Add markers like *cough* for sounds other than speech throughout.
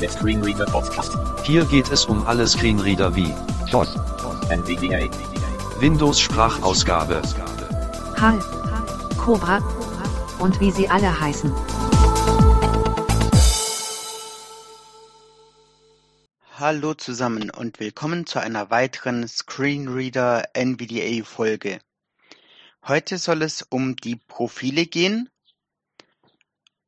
Der Screenreader Podcast. Hier geht es um alle Screenreader wie DOS. NVDA. Windows Sprachausgabe, HAL, Cobra und wie sie alle heißen. Hallo zusammen und willkommen zu einer weiteren Screenreader NVDA Folge. Heute soll es um die Profile gehen.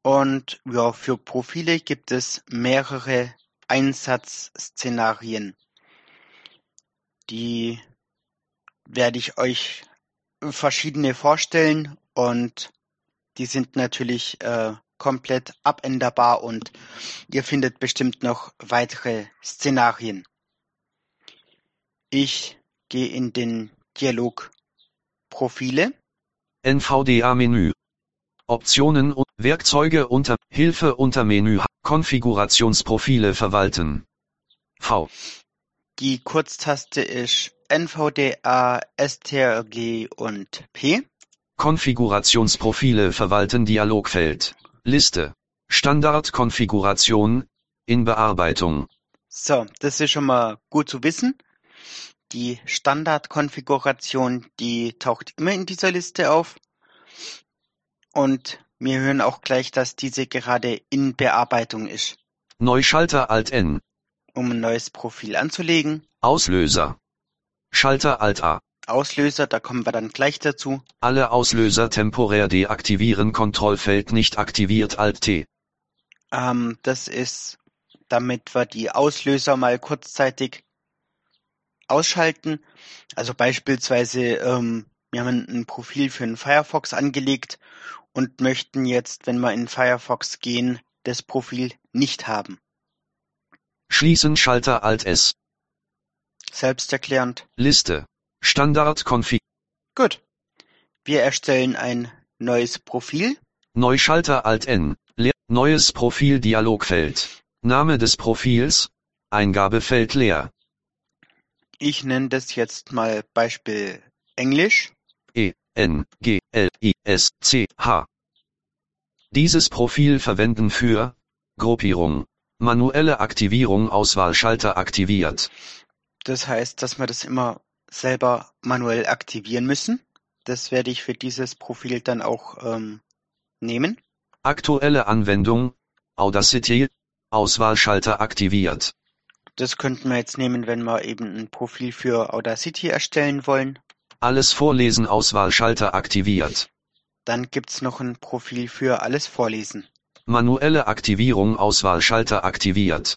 Und ja, für Profile gibt es mehrere Einsatzszenarien. Die werde ich euch verschiedene vorstellen und die sind natürlich äh, komplett abänderbar und ihr findet bestimmt noch weitere Szenarien. Ich gehe in den Dialog Profile. NVDA-Menü, Optionen und Werkzeuge unter Hilfe unter Menü Konfigurationsprofile verwalten. V. Die Kurztaste ist NVDA, STRG und P. Konfigurationsprofile verwalten Dialogfeld. Liste. Standardkonfiguration in Bearbeitung. So, das ist schon mal gut zu wissen. Die Standardkonfiguration, die taucht immer in dieser Liste auf. Und wir hören auch gleich, dass diese gerade in Bearbeitung ist. Neuschalter Alt N. Um ein neues Profil anzulegen. Auslöser. Schalter Alt A. Auslöser, da kommen wir dann gleich dazu. Alle Auslöser temporär deaktivieren. Kontrollfeld nicht aktiviert Alt T. Ähm, das ist, damit wir die Auslöser mal kurzzeitig ausschalten. Also beispielsweise, ähm, wir haben ein Profil für einen Firefox angelegt und möchten jetzt, wenn wir in Firefox gehen, das Profil nicht haben. Schließen Schalter Alt S. Selbsterklärend. Liste. Standardkonfig. Gut. Wir erstellen ein neues Profil. Neuschalter Alt N. Leer. Neues Profil Dialogfeld. Name des Profils. Eingabefeld leer. Ich nenne das jetzt mal Beispiel Englisch. N, G, L, I, S, C, H. Dieses Profil verwenden für Gruppierung. Manuelle Aktivierung Auswahlschalter aktiviert. Das heißt, dass wir das immer selber manuell aktivieren müssen. Das werde ich für dieses Profil dann auch ähm, nehmen. Aktuelle Anwendung. Audacity. Auswahlschalter aktiviert. Das könnten wir jetzt nehmen, wenn wir eben ein Profil für Audacity erstellen wollen. Alles vorlesen Auswahlschalter aktiviert. Dann gibt's noch ein Profil für alles vorlesen. Manuelle Aktivierung Auswahlschalter aktiviert.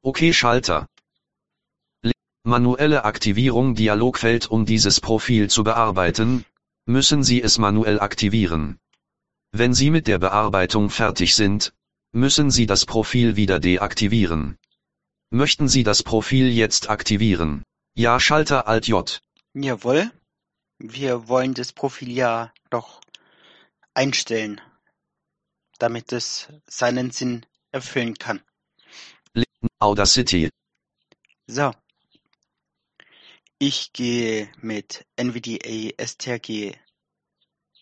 OK Schalter. Le- Manuelle Aktivierung Dialogfeld Um dieses Profil zu bearbeiten, müssen Sie es manuell aktivieren. Wenn Sie mit der Bearbeitung fertig sind, müssen Sie das Profil wieder deaktivieren. Möchten Sie das Profil jetzt aktivieren? Ja Schalter Alt J. Jawohl. Wir wollen das Profil ja doch einstellen, damit es seinen Sinn erfüllen kann. Audacity. So. Ich gehe mit NVDA STRG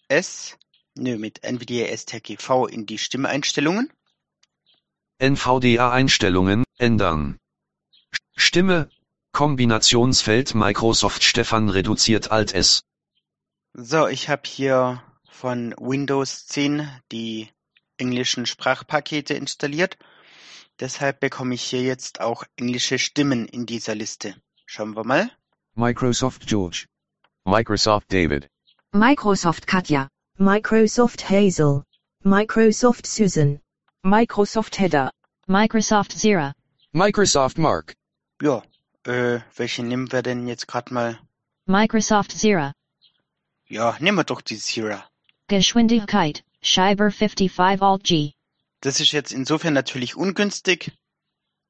S, nö, mit NVDA STRG V in die Stimmeinstellungen. NVDA Einstellungen ändern. Stimme Kombinationsfeld Microsoft Stefan reduziert Alt S. So, ich habe hier von Windows 10 die englischen Sprachpakete installiert. Deshalb bekomme ich hier jetzt auch englische Stimmen in dieser Liste. Schauen wir mal. Microsoft George. Microsoft David. Microsoft Katja, Microsoft Hazel, Microsoft Susan, Microsoft Header, Microsoft Zira, Microsoft Mark. Ja, äh, welche nehmen wir denn jetzt gerade mal? Microsoft Zira, Ja, nehmen wir doch die Sierra. Geschwindigkeit, Scheiber 55 Alt G, Das ist jetzt insofern natürlich ungünstig.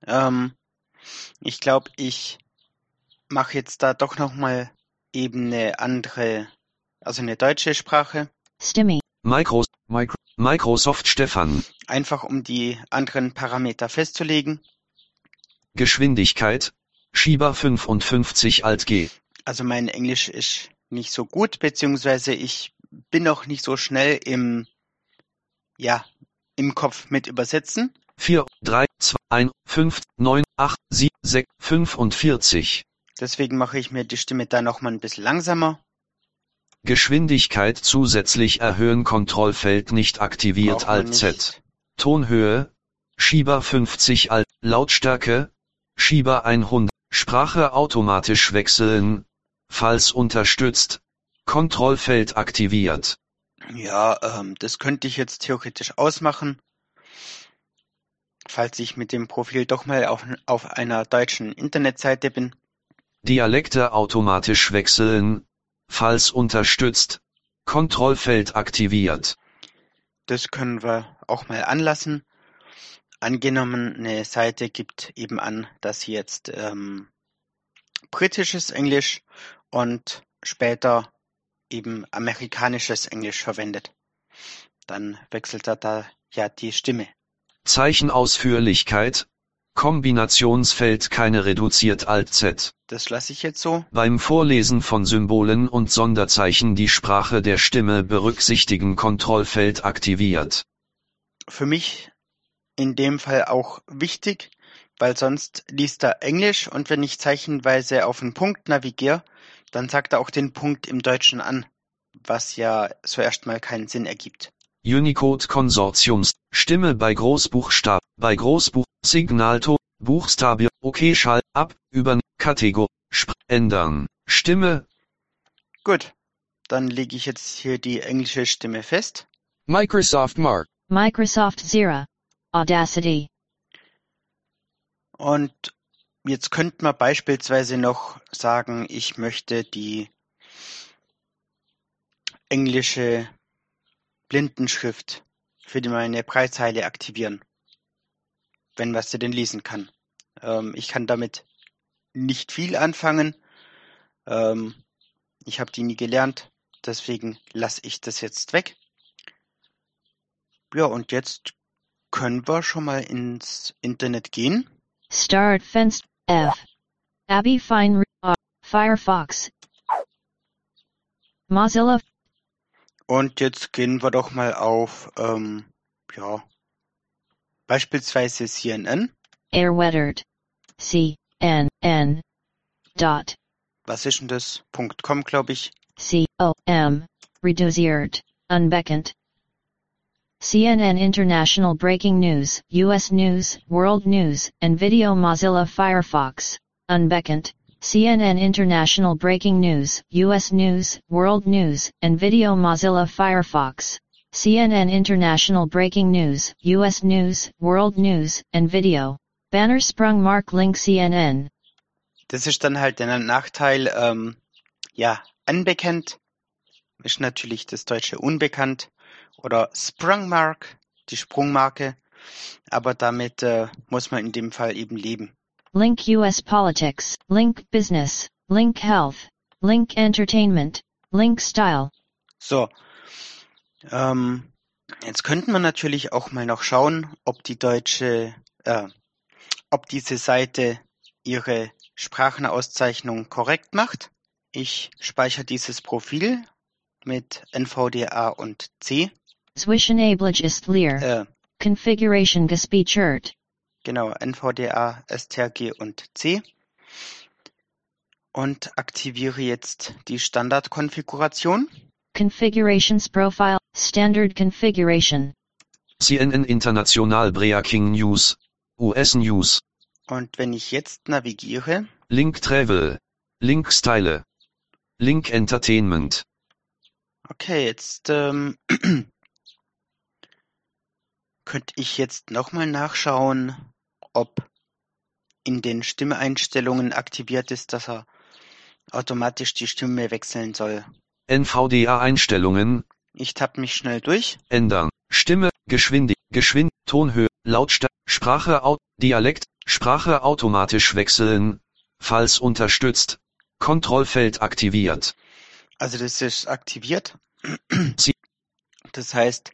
Ähm, ich glaube, ich mache jetzt da doch nochmal eben eine andere, also eine deutsche Sprache. Stimmy, Micro Micro. Microsoft Stefan. Einfach um die anderen Parameter festzulegen. Geschwindigkeit. Schieber 55 Alt G. Also mein Englisch ist nicht so gut, beziehungsweise ich bin noch nicht so schnell im, ja, im Kopf mit übersetzen. 4, 3, 2, 1, 5, 9, 8, 7, 6, 45. Deswegen mache ich mir die Stimme da nochmal ein bisschen langsamer. Geschwindigkeit zusätzlich erhöhen Kontrollfeld nicht aktiviert Alt Z. Tonhöhe, Schieber 50 Alt, Lautstärke, Schieber 100, Sprache automatisch wechseln, falls unterstützt, Kontrollfeld aktiviert. Ja, ähm, das könnte ich jetzt theoretisch ausmachen. Falls ich mit dem Profil doch mal auf, auf einer deutschen Internetseite bin. Dialekte automatisch wechseln, falls unterstützt, Kontrollfeld aktiviert. Das können wir auch mal anlassen. Angenommen, eine Seite gibt eben an, dass sie jetzt ähm, britisches Englisch und später eben amerikanisches Englisch verwendet. Dann wechselt er da ja die Stimme. Zeichenausführlichkeit, Kombinationsfeld keine reduziert Alt Z. Das lasse ich jetzt so. Beim Vorlesen von Symbolen und Sonderzeichen die Sprache der Stimme berücksichtigen Kontrollfeld aktiviert. Für mich in dem Fall auch wichtig, weil sonst liest er Englisch und wenn ich zeichenweise auf einen Punkt navigiere, dann sagt er auch den Punkt im Deutschen an, was ja so erstmal keinen Sinn ergibt. Unicode Konsortiums, Stimme bei Großbuchstab, bei Großbuch, Signalton, Buchstabe, OK Schall, ab, über, Kategor, Sp ändern, Stimme, Gut, dann lege ich jetzt hier die englische Stimme fest. Microsoft Mark. Microsoft Zira. Audacity. Und jetzt könnte man beispielsweise noch sagen, ich möchte die englische Blindenschrift für meine Breitzeile aktivieren, wenn man sie denn lesen kann. Ähm, ich kann damit nicht viel anfangen. Ähm, ich habe die nie gelernt, deswegen lasse ich das jetzt weg. Ja, und jetzt können wir schon mal ins Internet gehen. Start fenced. F. Abby Fine. Uh, Firefox. Mozilla. Und jetzt gehen wir doch mal auf, ähm, ja, beispielsweise CNN. Airweathered. C. N. N. Dot. Was ist denn das? .com, glaube ich. C. O. M. Reduziert. Unbekannt. CNN International Breaking News, US News, World News, and Video Mozilla Firefox. Unbekannt. CNN International Breaking News, US News, World News, and Video Mozilla Firefox. CNN International Breaking News, US News, World News, and Video. Banner Sprung Mark Link CNN. Das ist dann halt der Nachteil, ähm, ja, unbekannt ist natürlich das deutsche unbekannt oder Sprungmark, die Sprungmarke, aber damit äh, muss man in dem Fall eben leben. Link US Politics, Link Business, Link Health, Link Entertainment, Link Style. So, ähm, jetzt könnten wir natürlich auch mal noch schauen, ob die deutsche, äh, ob diese Seite ihre Sprachenauszeichnung korrekt macht. Ich speichere dieses Profil mit NVDA und C. Zwischenablage ist leer. Äh, Configuration gespeichert. genau, NVDA, STRG und C. Und aktiviere jetzt die Standardkonfiguration. Configurations Profile, Standard Configuration. CNN International Breaking News, US News, Und wenn ich jetzt navigiere, Link Travel, Link Style, Link Entertainment, okay, jetzt ähm, *clears throat* könnte ich jetzt nochmal nachschauen, ob in den Stimmeinstellungen aktiviert ist, dass er automatisch die Stimme wechseln soll. NVDA Einstellungen, Ich tapp mich schnell durch. ändern, Stimme, Geschwindig, Geschwind, Tonhöhe, Lautstärke, Sprache, Au Dialekt, Sprache automatisch wechseln, falls unterstützt, Kontrollfeld aktiviert, Also das ist aktiviert. Das heißt,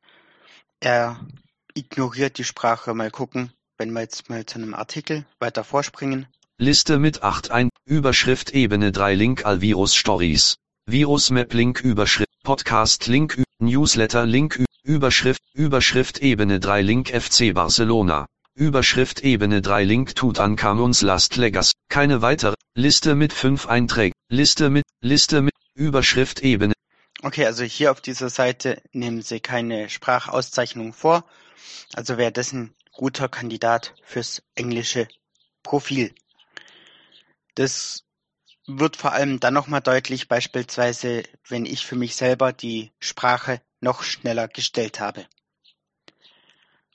er ignoriert die Sprache. Mal gucken, wenn wir jetzt mal zu einem Artikel weiter vorspringen. Liste mit 8 ein, Überschrift Ebene 3 Link all Virus Stories, Virus Map Link Überschrift, Podcast Link, Newsletter Link, Überschrift, Überschrift Ebene 3 Link FC Barcelona, Überschrift Ebene 3 Link Tutanchamuns Last Legacy. Keine weitere Liste mit 5 Einträgen. Liste mit Liste mit Überschrift Ebene. Okay, also hier auf dieser Seite nehmen sie keine Sprachauszeichnung vor. Also wäre das ein guter Kandidat fürs englische Profil. Das wird vor allem dann nochmal deutlich, beispielsweise, wenn ich für mich selber die Sprache noch schneller gestellt habe.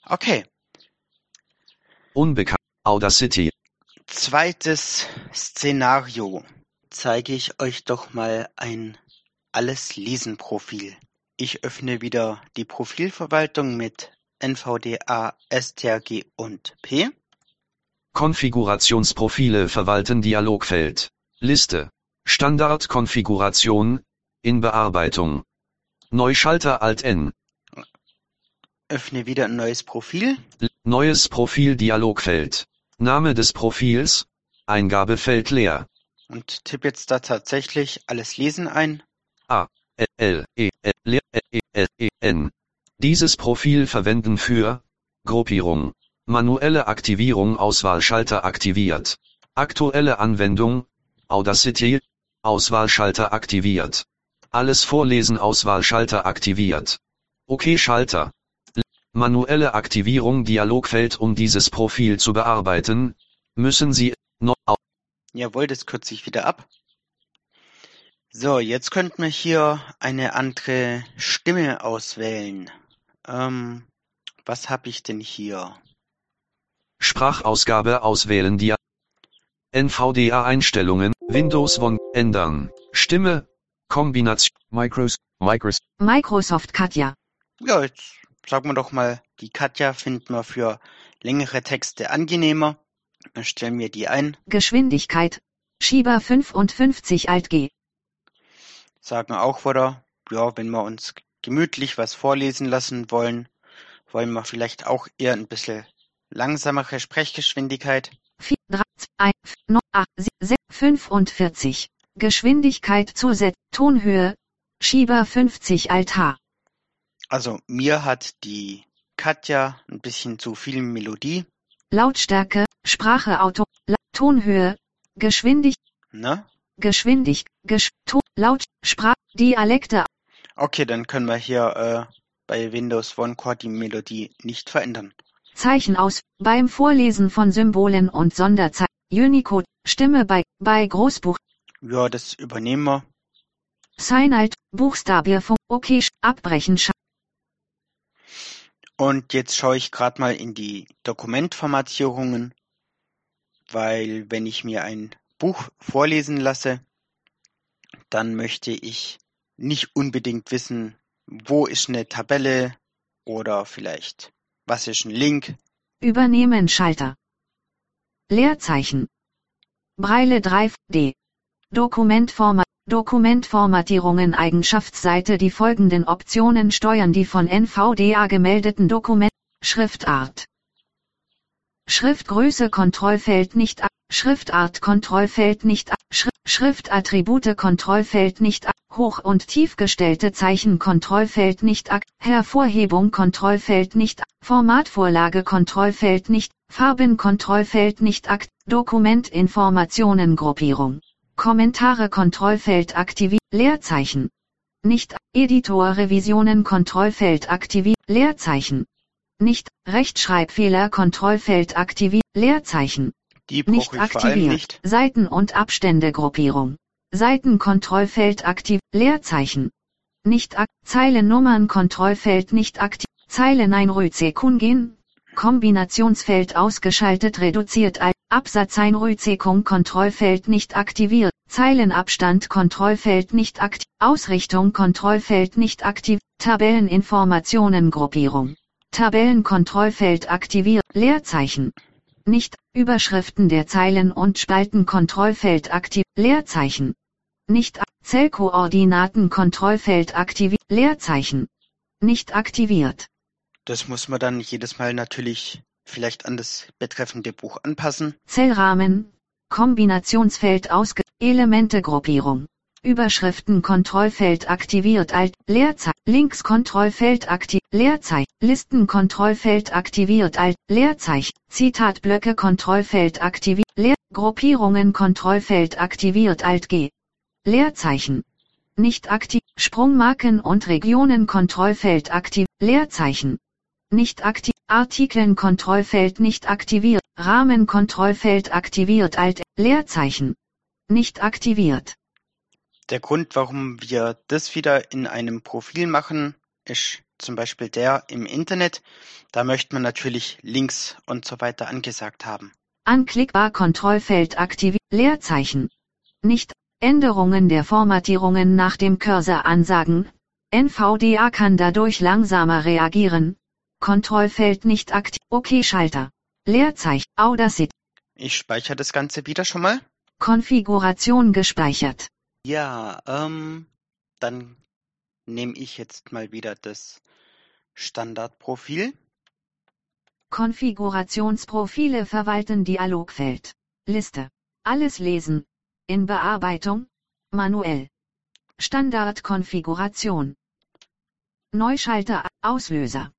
Okay, Unbekannt. Audacity. zweites Szenario. Zeige ich euch doch mal ein Alles lesen Profil. Ich öffne wieder die Profilverwaltung mit NVDA, STRG und P. Konfigurationsprofile verwalten Dialogfeld. Liste. Standardkonfiguration. In Bearbeitung. Neuschalter Alt N. Öffne wieder ein neues Profil. Neues Profil Dialogfeld. Name des Profils. Eingabefeld leer. und tippe jetzt da tatsächlich alles lesen ein. A L L E L leer E L E N. Dieses Profil verwenden für Gruppierung. Manuelle Aktivierung Auswahlschalter aktiviert. Aktuelle Anwendung Audacity Auswahlschalter aktiviert. Alles vorlesen Auswahlschalter aktiviert. OK Schalter. L- Manuelle Aktivierung Dialogfeld um dieses Profil zu bearbeiten, müssen Sie no au- Jawohl, das kürze ich wieder ab. So, jetzt könnten wir hier eine andere Stimme auswählen. Ähm, was habe ich denn hier? Sprachausgabe auswählen Dia NVDA Einstellungen Windows One ändern Stimme Kombination Micros, Microsoft, Microsoft Katja. Ja, jetzt sagen wir doch mal, die Katja finden wir für längere Texte angenehmer. Dann stellen wir die ein, Geschwindigkeit. Schieber 55 Alt G. sagen auch wieder, ja, wenn wir uns gemütlich was vorlesen lassen wollen, wollen wir vielleicht auch eher ein bisschen langsamere Sprechgeschwindigkeit. 4, 3, 2, 9, 8, 6, 45. Geschwindigkeit zusätzlich. Tonhöhe. Schieber 50 Alt H. Also mir hat die Katja ein bisschen zu viel Melodie, Lautstärke. Sprache Auto. La Tonhöhe. Geschwindig. ne? Geschwindig. Gesch to Laut. Sprach. Dialekte. Okay, dann können wir hier äh, bei Windows One Core die Melodie nicht verändern. Zeichen aus. Beim Vorlesen von Symbolen und Sonderzeichen. Unicode. Stimme bei. Bei Großbuch. Ja, das übernehmen wir. Sign Alt. Buchstabierfunk. Okay. Sch- Abbrechen. Und jetzt schaue ich gerade mal in die Dokumentformatierungen, weil wenn ich mir ein Buch vorlesen lasse, dann möchte ich nicht unbedingt wissen, wo ist eine Tabelle oder vielleicht was ist ein Link. Übernehmen Schalter. Leerzeichen. Breile 3D. Dokumentformat. Dokumentformatierungen Eigenschaftsseite Die folgenden Optionen steuern die von NVDA gemeldeten Dokumente. Schriftart. Schriftgröße Kontrollfeld nicht ab. Schriftart Kontrollfeld nicht ab. Schri Schriftattribute Kontrollfeld nicht ab. Hoch- und tiefgestellte Zeichen Kontrollfeld nicht ak. Hervorhebung Kontrollfeld nicht ak. Formatvorlage Kontrollfeld nicht. Farben Kontrollfeld nicht akt. Dokumentinformationen Gruppierung. Kommentare Kontrollfeld aktiviert. Leerzeichen. Nicht Editor Revisionen Kontrollfeld aktiviert. Leerzeichen. Nicht Rechtschreibfehler Kontrollfeld aktiviert. Leerzeichen. Die Nicht vor allem aktiviert. nicht. Seiten- und Abständegruppierung. Seitenkontrollfeld aktiv. Leerzeichen. Nicht ak Zeilennummern Kontrollfeld nicht aktiv. Zeilen ein Rüzekungen. Kombinationsfeld ausgeschaltet reduziert al Absatz ein Rüzekung Kontrollfeld nicht aktiviert. Zeilenabstand Kontrollfeld nicht aktiv. Ausrichtung Kontrollfeld nicht aktiv. Tabelleninformationen Gruppierung. Tabellenkontrollfeld aktiviert. Leerzeichen. Nicht Überschriften der Zeilen und Spalten Kontrollfeld aktiv. Leerzeichen. Nicht Zellkoordinaten Kontrollfeld aktiviert. Leerzeichen. Nicht aktiviert. Das muss man dann jedes Mal natürlich vielleicht an das betreffende Buch anpassen. Zellrahmen. Kombinationsfeld ausge Elementegruppierung. Überschriften Kontrollfeld aktiviert Alt, Leerzeichen, Links Kontrollfeld aktiv, Leerzeichen, Listen Kontrollfeld aktiviert Alt, Leerzeichen, Zitatblöcke Kontrollfeld aktiviert, Leer, Gruppierungen Kontrollfeld aktiviert Alt G. Leerzeichen. Nicht aktiv, Sprungmarken und Regionen Kontrollfeld aktiv, Leerzeichen. Nicht aktiv, Artikeln Kontrollfeld nicht aktiviert, Rahmen Kontrollfeld aktiviert Alt, Leerzeichen. Nicht aktiviert. Der Grund, warum wir das wieder in einem Profil machen, ist zum Beispiel der im Internet. Da möchte man natürlich Links und so weiter angesagt haben. Anklickbar Kontrollfeld aktiviert, Leerzeichen. Nicht Änderungen der Formatierungen nach dem Cursor ansagen. NVDA kann dadurch langsamer reagieren. Kontrollfeld nicht aktiv. OK Schalter. Leerzeichen. Audacity. Ich speichere das Ganze wieder schon mal. Konfiguration gespeichert. Ja, ähm, dann nehme ich jetzt mal wieder das Standardprofil. Konfigurationsprofile verwalten Dialogfeld. Liste. Alles lesen. In Bearbeitung. Manuell. Standardkonfiguration. Neuschalter Auslöser.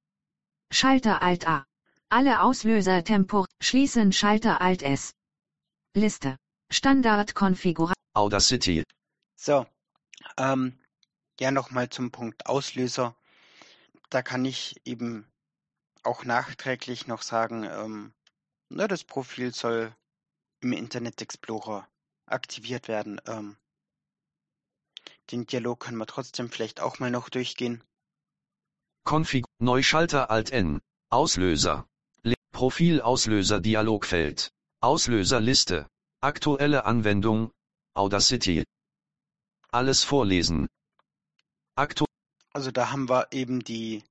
Schalter Alt A. Alle Auslöser Tempo schließen Schalter Alt S. Liste. Standardkonfiguration. Audacity. So, ähm, ja nochmal zum Punkt Auslöser. Da kann ich eben auch nachträglich noch sagen, ähm, ne, das Profil soll im Internet Explorer aktiviert werden. Ähm, den Dialog können wir trotzdem vielleicht auch mal noch durchgehen. Config Neuschalter Alt N. Auslöser. Le Profilauslöser Dialogfeld. Auslöserliste. Aktuelle Anwendung. Audacity. Alles vorlesen. Aktu Also da haben wir eben die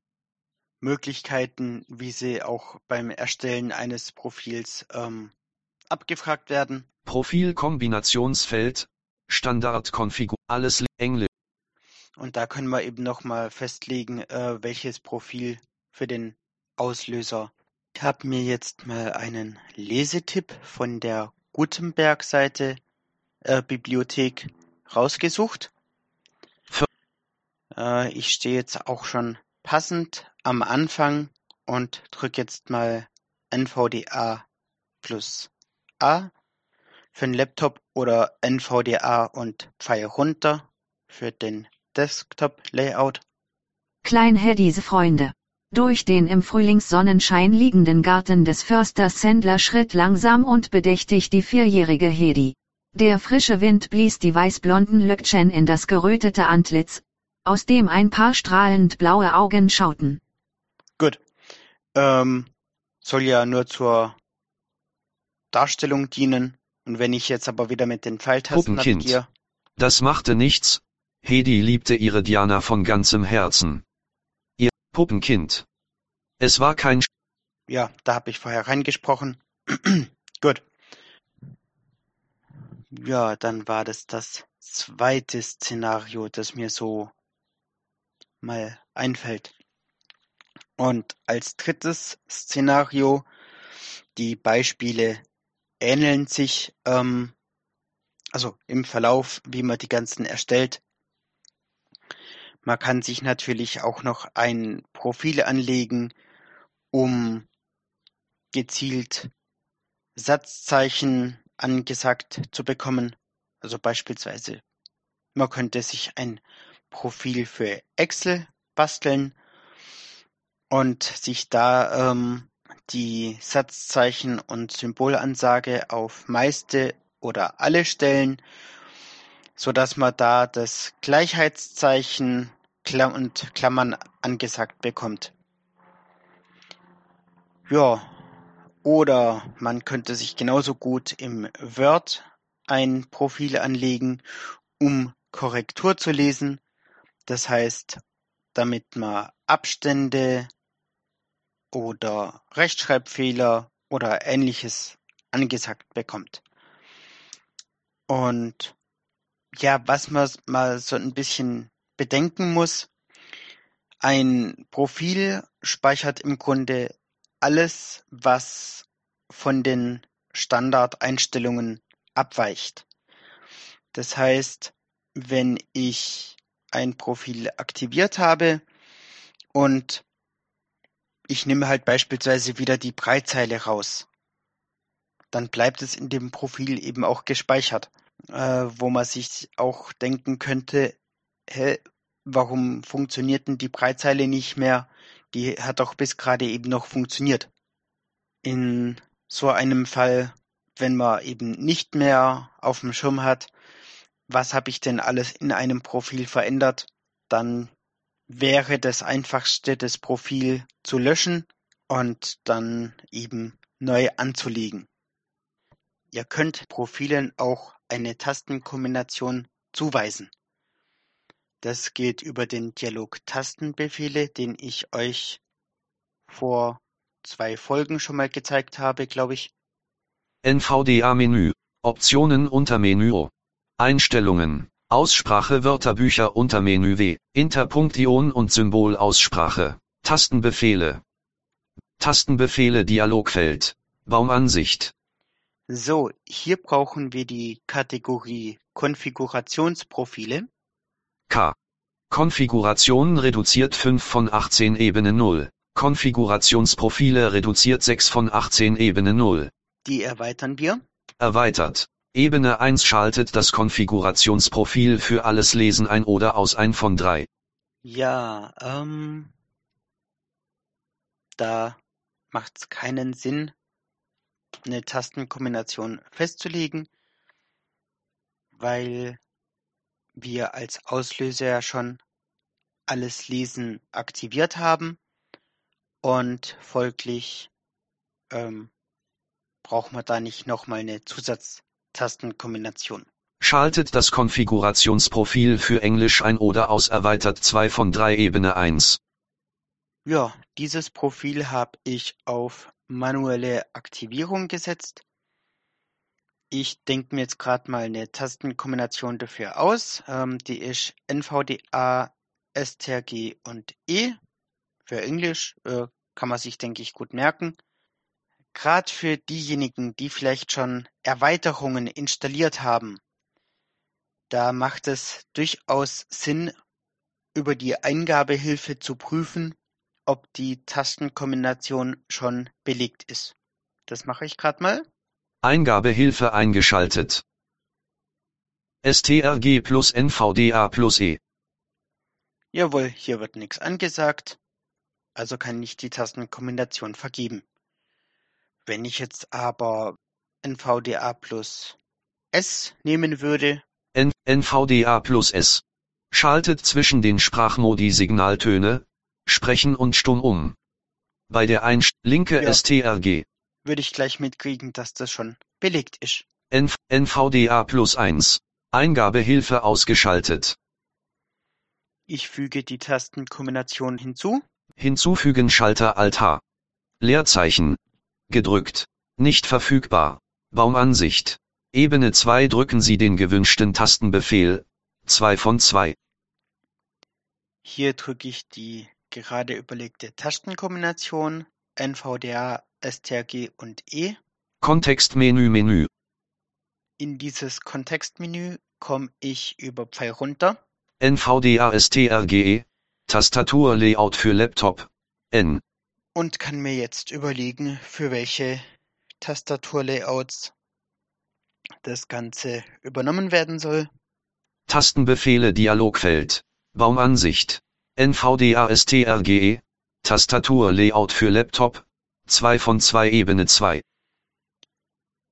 Möglichkeiten, wie sie auch beim Erstellen eines Profils ähm, abgefragt werden. Profilkombinationsfeld. Standardkonfigur. Alles Englisch. Und da können wir eben nochmal festlegen, äh, welches Profil für den Auslöser. Ich habe mir jetzt mal einen Lesetipp von der Gutenberg-Seite äh, Bibliothek rausgesucht. Äh, ich stehe jetzt auch schon passend am Anfang und drücke jetzt mal NVDA plus A für den Laptop oder NVDA und Pfeil runter für den Desktop-Layout. Kleinheddies Freunde. Durch den im Frühlingssonnenschein liegenden Garten des Försters Sendler schritt langsam und bedächtig die vierjährige Hedi. Der frische Wind blies die weißblonden Löckchen in das gerötete Antlitz, aus dem ein paar strahlend blaue Augen schauten. Gut. Ähm, soll ja nur zur Darstellung dienen. Und wenn ich jetzt aber wieder mit den Pfeiltasten Puppenkind. navigiere, Das machte nichts. Hedi liebte ihre Diana von ganzem Herzen. Ihr Puppenkind. Es war kein Sch ja, da habe ich vorher reingesprochen. *clears throat* Gut. Ja, dann war das das zweite Szenario, das mir so mal einfällt. Und als drittes Szenario, die Beispiele ähneln sich, ähm, also im Verlauf, wie man die ganzen erstellt. Man kann sich natürlich auch noch ein Profil anlegen, um gezielt Satzzeichen angesagt zu bekommen. Also beispielsweise, man könnte sich ein Profil für Excel basteln und sich da ähm, die Satzzeichen und Symbolansage auf meiste oder alle stellen, so dass man da das Gleichheitszeichen und Klammern angesagt bekommt. Ja, oder man könnte sich genauso gut im Word ein Profil anlegen, um Korrektur zu lesen. Das heißt, damit man Abstände oder Rechtschreibfehler oder ähnliches angesagt bekommt. Und ja, was man mal so ein bisschen bedenken muss, ein Profil speichert im Grunde alles, was von den Standardeinstellungen abweicht. Das heißt, wenn ich ein Profil aktiviert habe und ich nehme halt beispielsweise wieder die Breitzeile raus. Dann bleibt es in dem Profil eben auch gespeichert, äh, wo man sich auch denken könnte, hä, warum funktioniert denn die Breitzeile nicht mehr? Die hat doch bis gerade eben noch funktioniert. In so einem Fall, wenn man eben nicht mehr auf dem Schirm hat, was habe ich denn alles in einem Profil verändert, dann wäre das einfachste, das Profil zu löschen und dann eben neu anzulegen. Ihr könnt Profilen auch eine Tastenkombination zuweisen. Das geht über den Dialog Tastenbefehle, den ich euch vor zwei Folgen schon mal gezeigt habe, glaube ich. NVDA-Menü. Optionen unter Menü. Einstellungen. Aussprache Wörterbücher unter Menü W. Interpunktion und Symbolaussprache. Tastenbefehle. Tastenbefehle Dialogfeld. Baumansicht. So, hier brauchen wir die Kategorie Konfigurationsprofile. K. Konfiguration reduziert 5 von 18 Ebene 0. Konfigurationsprofile reduziert 6 von 18 Ebene 0. Die erweitern wir. Erweitert. Ebene 1 schaltet das Konfigurationsprofil für alles Lesen ein oder aus ein von 3. Ja, ähm, da macht es keinen Sinn, eine Tastenkombination festzulegen, weil wir als Auslöser ja schon alles Lesen aktiviert haben und folglich ähm, braucht man da nicht nochmal eine Zusatztastenkombination. Schaltet das Konfigurationsprofil für Englisch ein oder aus erweitert 2 von 3 Ebene 1. Ja, dieses Profil habe ich auf manuelle Aktivierung gesetzt. Ich denke mir jetzt gerade mal eine Tastenkombination dafür aus. Ähm, die ist NVDA, STRG und E. Für Englisch äh, kann man sich, denke ich, gut merken. Gerade für diejenigen, die vielleicht schon Erweiterungen installiert haben, da macht es durchaus Sinn, über die Eingabehilfe zu prüfen, ob die Tastenkombination schon belegt ist. Das mache ich gerade mal. Eingabehilfe eingeschaltet. STRG plus NVDA plus E. Jawohl, hier wird nichts angesagt, also kann ich die Tastenkombination vergeben. Wenn ich jetzt aber NVDA plus S nehmen würde, N NVDA plus S. Schaltet zwischen den Sprachmodi Signaltöne, Sprechen und Stumm um. Bei der Einst linke Ja. STRG. Würde ich gleich mitkriegen, dass das schon belegt ist. NV NVDA plus 1. Eingabehilfe ausgeschaltet. Ich füge die Tastenkombination hinzu. Hinzufügen Schalter Alt H. Leerzeichen. Gedrückt. Nicht verfügbar. Baumansicht. Ebene 2 drücken Sie den gewünschten Tastenbefehl. 2 von 2. Hier drücke ich die gerade überlegte Tastenkombination NVDA, STRG und E. Kontextmenü Menü. In dieses Kontextmenü komme ich über Pfeil runter. NVDA STRGE. Tastaturlayout für Laptop. N. und kann mir jetzt überlegen, für welche Tastaturlayouts das Ganze übernommen werden soll. Tastenbefehle Dialogfeld. Baumansicht. NVDA STRGE. Tastaturlayout für Laptop. 2 von 2 Ebene 2.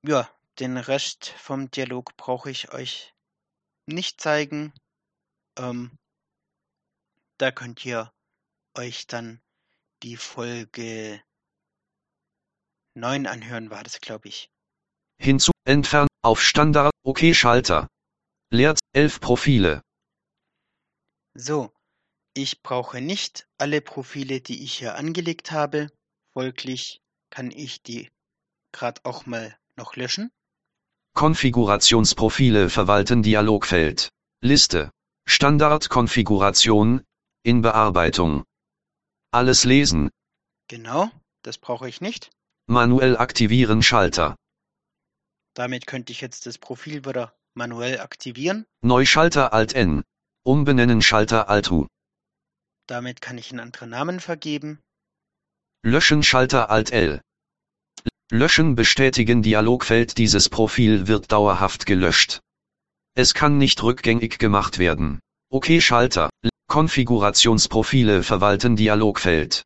Ja, den Rest vom Dialog brauche ich euch nicht zeigen. Ähm, da könnt ihr euch dann die Folge 9 anhören, war das, glaube ich. Hinzu, entfernen, auf Standard, OK Schalter. Leert 11 Profile. So, ich brauche nicht alle Profile, die ich hier angelegt habe. Folglich kann ich die gerade auch mal noch löschen. Konfigurationsprofile verwalten Dialogfeld. Liste. Standardkonfiguration. In Bearbeitung. Alles lesen. Genau, das brauche ich nicht. Manuell aktivieren Schalter. Damit könnte ich jetzt das Profil wieder Manuell aktivieren. Neuschalter Alt N. Umbenennen Schalter Alt U. Damit kann ich einen anderen Namen vergeben. Löschen Schalter Alt L. Löschen bestätigen Dialogfeld Dieses Profil wird dauerhaft gelöscht. Es kann nicht rückgängig gemacht werden. OK Schalter. Konfigurationsprofile verwalten Dialogfeld.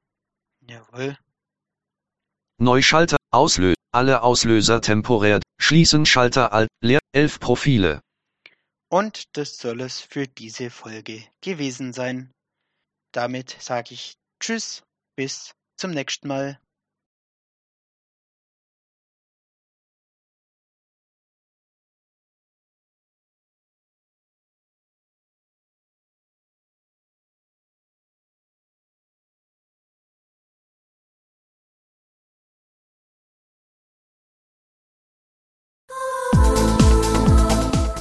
Jawohl. Neuschalter Auslösen. Alle Auslöser temporär. Schließen Schalter Alt leer 11 Profile. Und das soll es für diese Folge gewesen sein. Damit sage ich Tschüss, bis zum nächsten Mal.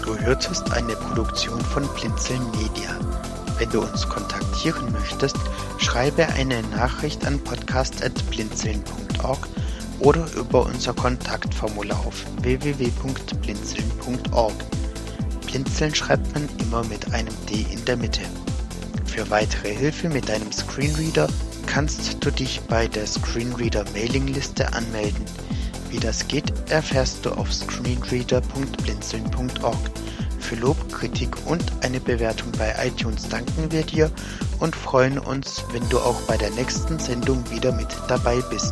Du hörtest eine Produktion von Blinzeln Media. Wenn du uns kontaktieren möchtest, schreibe eine Nachricht an podcast.blinzeln.org oder über unser Kontaktformular auf www.blinzeln.org. Blinzeln schreibt man immer mit einem D in der Mitte. Für weitere Hilfe mit deinem Screenreader kannst du dich bei der Screenreader Mailingliste anmelden. Wie das geht, erfährst du auf screenreader.blinzeln.org. Für Lob, Kritik und eine Bewertung bei iTunes danken wir dir und freuen uns, wenn du auch bei der nächsten Sendung wieder mit dabei bist.